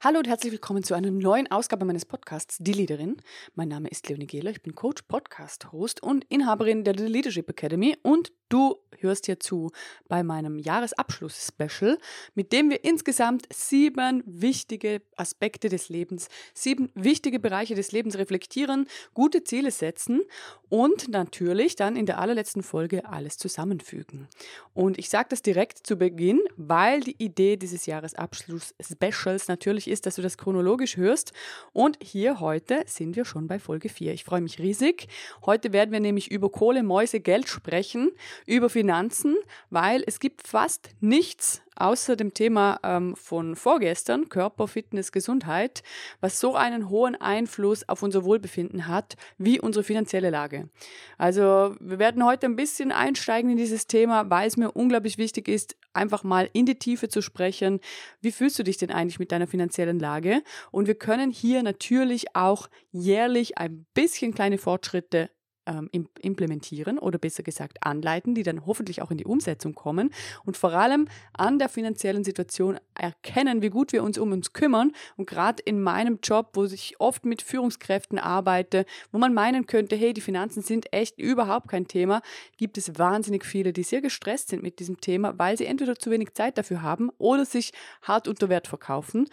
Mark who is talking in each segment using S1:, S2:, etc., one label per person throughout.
S1: Hallo und herzlich willkommen zu einer neuen Ausgabe meines Podcasts Die Leaderin. Mein Name ist Leonie Gehler, ich bin Coach, Podcast-Host und Inhaberin der Leadership Academy und du hörst hier zu bei meinem Jahresabschluss-Special, mit dem wir insgesamt sieben wichtige Aspekte des Lebens, sieben wichtige Bereiche des Lebens reflektieren, gute Ziele setzen und natürlich dann in der allerletzten Folge alles zusammenfügen. Und ich sage das direkt zu Beginn, weil die Idee dieses Jahresabschluss-Specials natürlich ist, dass du das chronologisch hörst. Und hier heute sind wir schon bei Folge 4. Ich freue mich riesig. Heute werden wir nämlich über Kohle, Mäuse, Geld sprechen, über Finanzen, weil es gibt fast nichts außer dem Thema ähm, von vorgestern, Körper, Fitness, Gesundheit, was so einen hohen Einfluss auf unser Wohlbefinden hat, wie unsere finanzielle Lage. Also wir werden heute ein bisschen einsteigen in dieses Thema, weil es mir unglaublich wichtig ist, einfach mal in die Tiefe zu sprechen. Wie fühlst du dich denn eigentlich mit deiner finanziellen Lage? Und wir können hier natürlich auch jährlich ein bisschen kleine Fortschritte ähm, implementieren oder besser gesagt anleiten, die dann hoffentlich auch in die Umsetzung kommen und vor allem an der finanziellen Situation erkennen, wie gut wir uns um uns kümmern. Und gerade in meinem Job, wo ich oft mit Führungskräften arbeite, wo man meinen könnte, hey, die Finanzen sind echt überhaupt kein Thema, gibt es wahnsinnig viele, die sehr gestresst sind mit diesem Thema, weil sie entweder zu wenig Zeit dafür haben oder sich hart unter Wert verkaufen.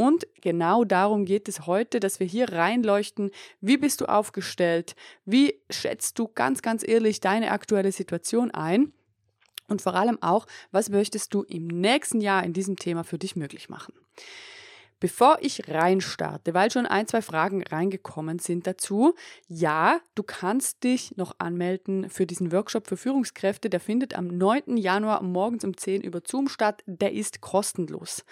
S1: Und genau darum geht es heute, dass wir hier reinleuchten, wie bist du aufgestellt, wie schätzt du ganz, ganz ehrlich deine aktuelle Situation ein? Und vor allem auch, was möchtest du im nächsten Jahr in diesem Thema für dich möglich machen. Bevor ich reinstarte, weil schon ein, zwei Fragen reingekommen sind dazu, ja, du kannst dich noch anmelden für diesen Workshop für Führungskräfte. Der findet am 9. Januar morgens um 10 über Zoom statt. Der ist kostenlos.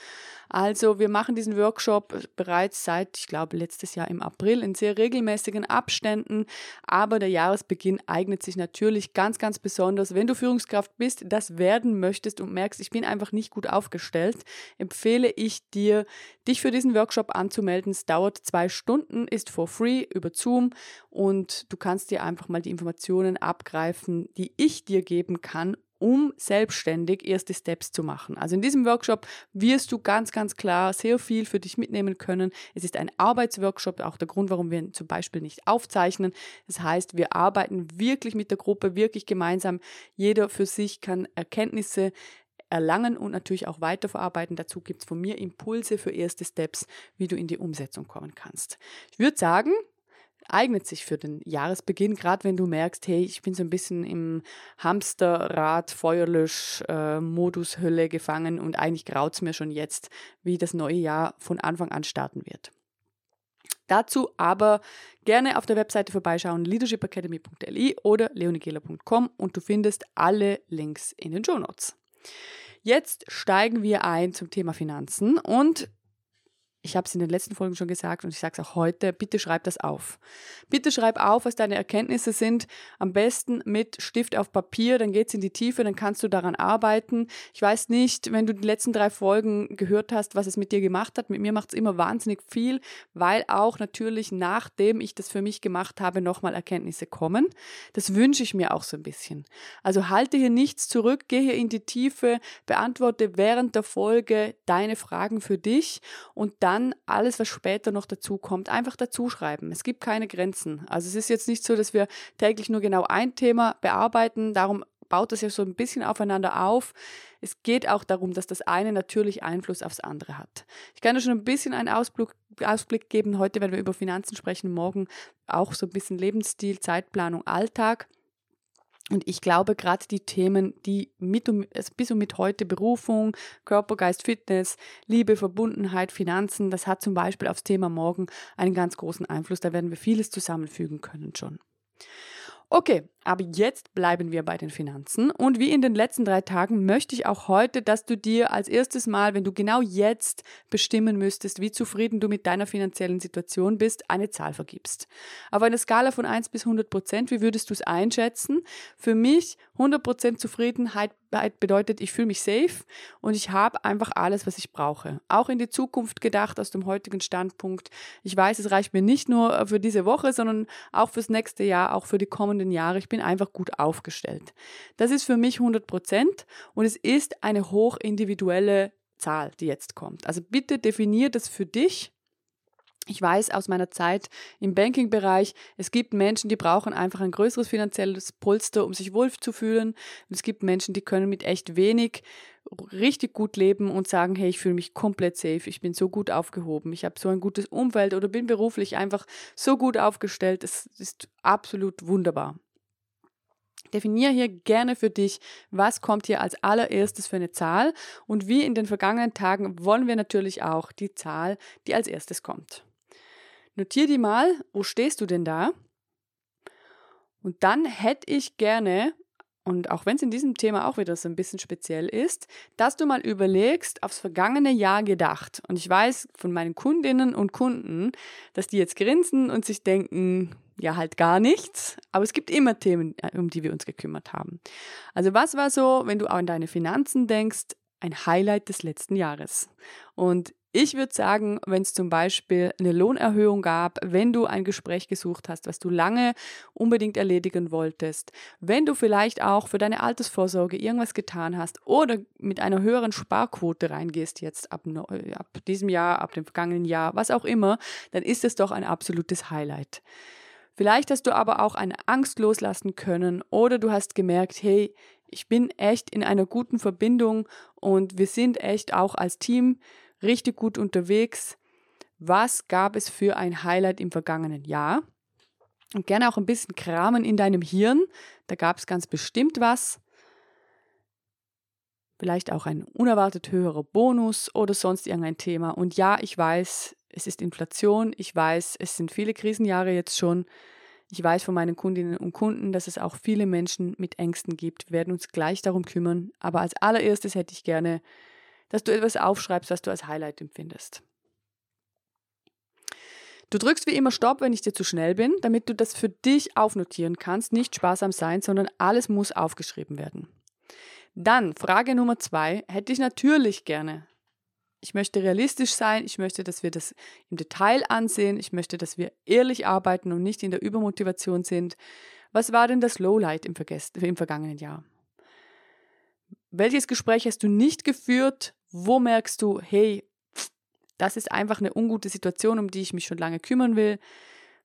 S1: Also wir machen diesen Workshop bereits seit, ich glaube, letztes Jahr im April in sehr regelmäßigen Abständen. Aber der Jahresbeginn eignet sich natürlich ganz, ganz besonders. Wenn du Führungskraft bist, das werden möchtest und merkst, ich bin einfach nicht gut aufgestellt, empfehle ich dir, dich für diesen Workshop anzumelden. Es dauert zwei Stunden, ist for free über Zoom und du kannst dir einfach mal die Informationen abgreifen, die ich dir geben kann, um selbstständig erste Steps zu machen. Also in diesem Workshop wirst du ganz, ganz klar sehr viel für dich mitnehmen können. Es ist ein Arbeitsworkshop, auch der Grund, warum wir ihn zum Beispiel nicht aufzeichnen. Das heißt, wir arbeiten wirklich mit der Gruppe, wirklich gemeinsam. Jeder für sich kann Erkenntnisse erlangen und natürlich auch weiterverarbeiten. Dazu gibt es von mir Impulse für erste Steps, wie du in die Umsetzung kommen kannst. Ich würde sagen, eignet sich für den Jahresbeginn, gerade wenn du merkst, hey, ich bin so ein bisschen im Hamsterrad, Feuerlösch-Modus, äh, Hölle gefangen und eigentlich graut es mir schon jetzt, wie das neue Jahr von Anfang an starten wird. Dazu aber gerne auf der Webseite vorbeischauen, leadershipacademy.li oder leonigela.com und du findest alle Links in den Show Notes. Jetzt steigen wir ein zum Thema Finanzen und ich habe es in den letzten Folgen schon gesagt und ich sage es auch heute, bitte schreib das auf. Bitte schreib auf, was deine Erkenntnisse sind. Am besten mit Stift auf Papier, dann geht es in die Tiefe, dann kannst du daran arbeiten. Ich weiß nicht, wenn du die letzten drei Folgen gehört hast, was es mit dir gemacht hat. Mit mir macht es immer wahnsinnig viel, weil auch natürlich nachdem ich das für mich gemacht habe, nochmal Erkenntnisse kommen. Das wünsche ich mir auch so ein bisschen. Also halte hier nichts zurück, gehe hier in die Tiefe, beantworte während der Folge deine Fragen für dich und dann dann alles, was später noch dazu kommt, einfach dazu schreiben. Es gibt keine Grenzen. Also es ist jetzt nicht so, dass wir täglich nur genau ein Thema bearbeiten. Darum baut das ja so ein bisschen aufeinander auf. Es geht auch darum, dass das eine natürlich Einfluss aufs andere hat. Ich kann dir schon ein bisschen einen Ausblick, Ausblick geben. Heute werden wir über Finanzen sprechen, morgen auch so ein bisschen Lebensstil, Zeitplanung, Alltag. Und ich glaube, gerade die Themen, die mit und, also bis und mit heute Berufung, Körper, Geist, Fitness, Liebe, Verbundenheit, Finanzen, das hat zum Beispiel aufs Thema morgen einen ganz großen Einfluss. Da werden wir vieles zusammenfügen können schon. Okay, aber jetzt bleiben wir bei den Finanzen. Und wie in den letzten drei Tagen möchte ich auch heute, dass du dir als erstes Mal, wenn du genau jetzt bestimmen müsstest, wie zufrieden du mit deiner finanziellen Situation bist, eine Zahl vergibst. Auf einer Skala von 1 bis 100 Prozent, wie würdest du es einschätzen? Für mich 100 Prozent Zufriedenheit bedeutet, ich fühle mich safe und ich habe einfach alles, was ich brauche. Auch in die Zukunft gedacht aus dem heutigen Standpunkt. Ich weiß, es reicht mir nicht nur für diese Woche, sondern auch fürs nächste Jahr, auch für die kommenden Jahre. Ich bin einfach gut aufgestellt. Das ist für mich 100 Prozent und es ist eine hochindividuelle Zahl, die jetzt kommt. Also bitte definier das für dich ich weiß aus meiner Zeit im Banking-Bereich, es gibt Menschen, die brauchen einfach ein größeres finanzielles Polster, um sich wohl zu fühlen. Und es gibt Menschen, die können mit echt wenig richtig gut leben und sagen, hey, ich fühle mich komplett safe, ich bin so gut aufgehoben, ich habe so ein gutes Umfeld oder bin beruflich einfach so gut aufgestellt. Es ist absolut wunderbar. Definier hier gerne für dich, was kommt hier als allererstes für eine Zahl und wie in den vergangenen Tagen wollen wir natürlich auch die Zahl, die als erstes kommt. Notier die mal, wo stehst du denn da? Und dann hätte ich gerne, und auch wenn es in diesem Thema auch wieder so ein bisschen speziell ist, dass du mal überlegst, aufs vergangene Jahr gedacht. Und ich weiß von meinen Kundinnen und Kunden, dass die jetzt grinsen und sich denken, ja, halt gar nichts. Aber es gibt immer Themen, äh, um die wir uns gekümmert haben. Also was war so, wenn du auch an deine Finanzen denkst, ein Highlight des letzten Jahres? Und ich würde sagen, wenn es zum Beispiel eine Lohnerhöhung gab, wenn du ein Gespräch gesucht hast, was du lange unbedingt erledigen wolltest, wenn du vielleicht auch für deine Altersvorsorge irgendwas getan hast oder mit einer höheren Sparquote reingehst jetzt ab, ab diesem Jahr, ab dem vergangenen Jahr, was auch immer, dann ist es doch ein absolutes Highlight. Vielleicht hast du aber auch eine Angst loslassen können oder du hast gemerkt, hey, ich bin echt in einer guten Verbindung und wir sind echt auch als Team richtig gut unterwegs. Was gab es für ein Highlight im vergangenen Jahr? Und gerne auch ein bisschen kramen in deinem Hirn. Da gab es ganz bestimmt was. Vielleicht auch ein unerwartet höherer Bonus oder sonst irgendein Thema. Und ja, ich weiß, es ist Inflation. Ich weiß, es sind viele Krisenjahre jetzt schon. Ich weiß von meinen Kundinnen und Kunden, dass es auch viele Menschen mit Ängsten gibt. Wir werden uns gleich darum kümmern. Aber als allererstes hätte ich gerne dass du etwas aufschreibst, was du als Highlight empfindest. Du drückst wie immer Stopp, wenn ich dir zu schnell bin, damit du das für dich aufnotieren kannst. Nicht sparsam sein, sondern alles muss aufgeschrieben werden. Dann, Frage Nummer zwei, hätte ich natürlich gerne. Ich möchte realistisch sein, ich möchte, dass wir das im Detail ansehen, ich möchte, dass wir ehrlich arbeiten und nicht in der Übermotivation sind. Was war denn das Lowlight im, im vergangenen Jahr? Welches Gespräch hast du nicht geführt, wo merkst du, hey, das ist einfach eine ungute Situation, um die ich mich schon lange kümmern will?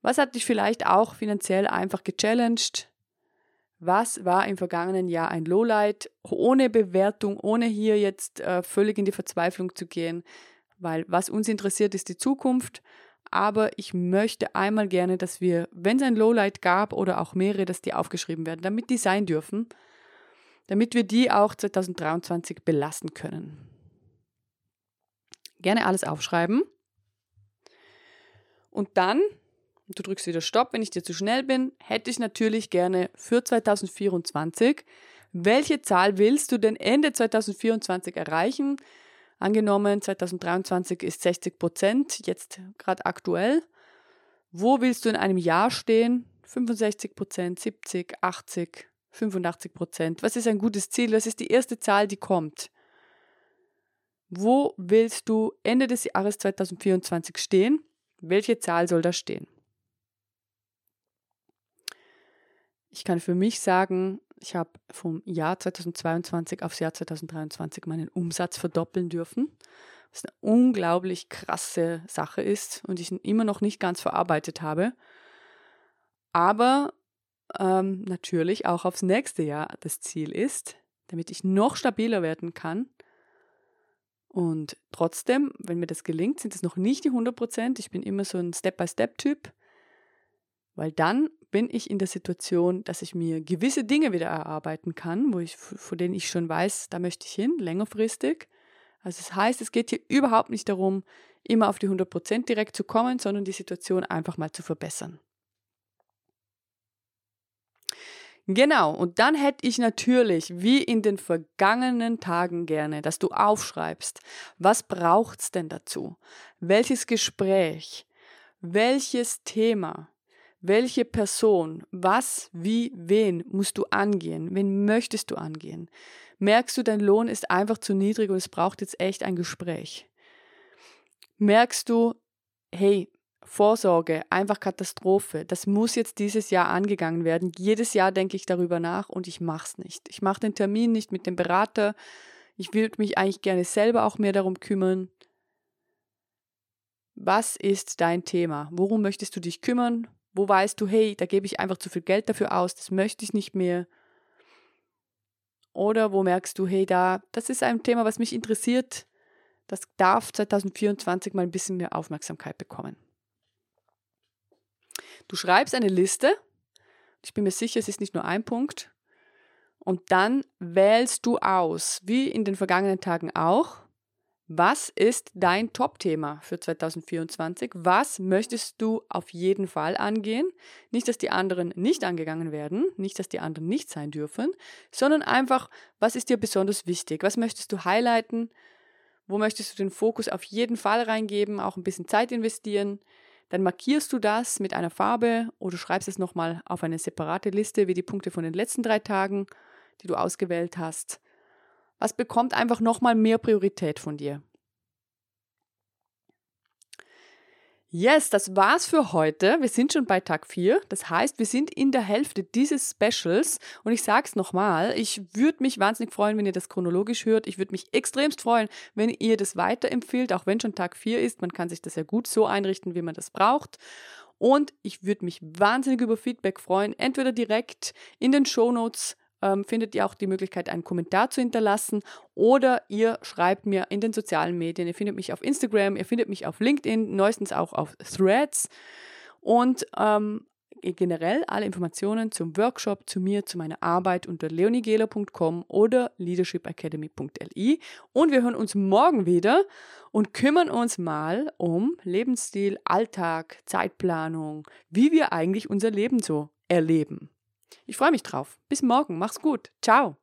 S1: Was hat dich vielleicht auch finanziell einfach gechallenged? Was war im vergangenen Jahr ein Lowlight? Ohne Bewertung, ohne hier jetzt äh, völlig in die Verzweiflung zu gehen, weil was uns interessiert, ist die Zukunft. Aber ich möchte einmal gerne, dass wir, wenn es ein Lowlight gab oder auch mehrere, dass die aufgeschrieben werden, damit die sein dürfen, damit wir die auch 2023 belassen können gerne alles aufschreiben. Und dann, du drückst wieder Stopp, wenn ich dir zu schnell bin, hätte ich natürlich gerne für 2024, welche Zahl willst du denn Ende 2024 erreichen? Angenommen, 2023 ist 60 Prozent, jetzt gerade aktuell. Wo willst du in einem Jahr stehen? 65 Prozent, 70, 80, 85 Prozent. Was ist ein gutes Ziel? Was ist die erste Zahl, die kommt? Wo willst du Ende des Jahres 2024 stehen? Welche Zahl soll da stehen? Ich kann für mich sagen, ich habe vom Jahr 2022 aufs Jahr 2023 meinen Umsatz verdoppeln dürfen, was eine unglaublich krasse Sache ist und ich immer noch nicht ganz verarbeitet habe. Aber ähm, natürlich auch aufs nächste Jahr das Ziel ist, damit ich noch stabiler werden kann, und trotzdem, wenn mir das gelingt, sind es noch nicht die 100 Prozent. Ich bin immer so ein Step-by-Step-Typ, weil dann bin ich in der Situation, dass ich mir gewisse Dinge wieder erarbeiten kann, wo ich, vor denen ich schon weiß, da möchte ich hin, längerfristig. Also das heißt, es geht hier überhaupt nicht darum, immer auf die 100 Prozent direkt zu kommen, sondern die Situation einfach mal zu verbessern. Genau, und dann hätte ich natürlich, wie in den vergangenen Tagen gerne, dass du aufschreibst, was braucht's denn dazu? Welches Gespräch? Welches Thema? Welche Person? Was, wie, wen musst du angehen? Wen möchtest du angehen? Merkst du, dein Lohn ist einfach zu niedrig und es braucht jetzt echt ein Gespräch? Merkst du, hey, Vorsorge, einfach Katastrophe. Das muss jetzt dieses Jahr angegangen werden. Jedes Jahr denke ich darüber nach und ich mache es nicht. Ich mache den Termin nicht mit dem Berater. Ich würde mich eigentlich gerne selber auch mehr darum kümmern. Was ist dein Thema? Worum möchtest du dich kümmern? Wo weißt du, hey, da gebe ich einfach zu viel Geld dafür aus, das möchte ich nicht mehr? Oder wo merkst du, hey, da, das ist ein Thema, was mich interessiert, das darf 2024 mal ein bisschen mehr Aufmerksamkeit bekommen. Du schreibst eine Liste, ich bin mir sicher, es ist nicht nur ein Punkt, und dann wählst du aus, wie in den vergangenen Tagen auch, was ist dein Top-Thema für 2024? Was möchtest du auf jeden Fall angehen? Nicht, dass die anderen nicht angegangen werden, nicht, dass die anderen nicht sein dürfen, sondern einfach, was ist dir besonders wichtig? Was möchtest du highlighten? Wo möchtest du den Fokus auf jeden Fall reingeben, auch ein bisschen Zeit investieren? Dann markierst du das mit einer Farbe oder schreibst es nochmal auf eine separate Liste, wie die Punkte von den letzten drei Tagen, die du ausgewählt hast. Was bekommt einfach nochmal mehr Priorität von dir? Yes, das war's für heute. Wir sind schon bei Tag 4. Das heißt, wir sind in der Hälfte dieses Specials. Und ich sag's nochmal, ich würde mich wahnsinnig freuen, wenn ihr das chronologisch hört. Ich würde mich extremst freuen, wenn ihr das weiterempfiehlt, auch wenn schon Tag 4 ist. Man kann sich das ja gut so einrichten, wie man das braucht. Und ich würde mich wahnsinnig über Feedback freuen, entweder direkt in den Show Notes ähm, findet ihr auch die Möglichkeit, einen Kommentar zu hinterlassen oder ihr schreibt mir in den sozialen Medien. Ihr findet mich auf Instagram, ihr findet mich auf LinkedIn, neuestens auch auf Threads und ähm, generell alle Informationen zum Workshop, zu mir, zu meiner Arbeit unter leonigela.com oder leadershipacademy.li. Und wir hören uns morgen wieder und kümmern uns mal um Lebensstil, Alltag, Zeitplanung, wie wir eigentlich unser Leben so erleben. Ich freue mich drauf. Bis morgen. Mach's gut. Ciao.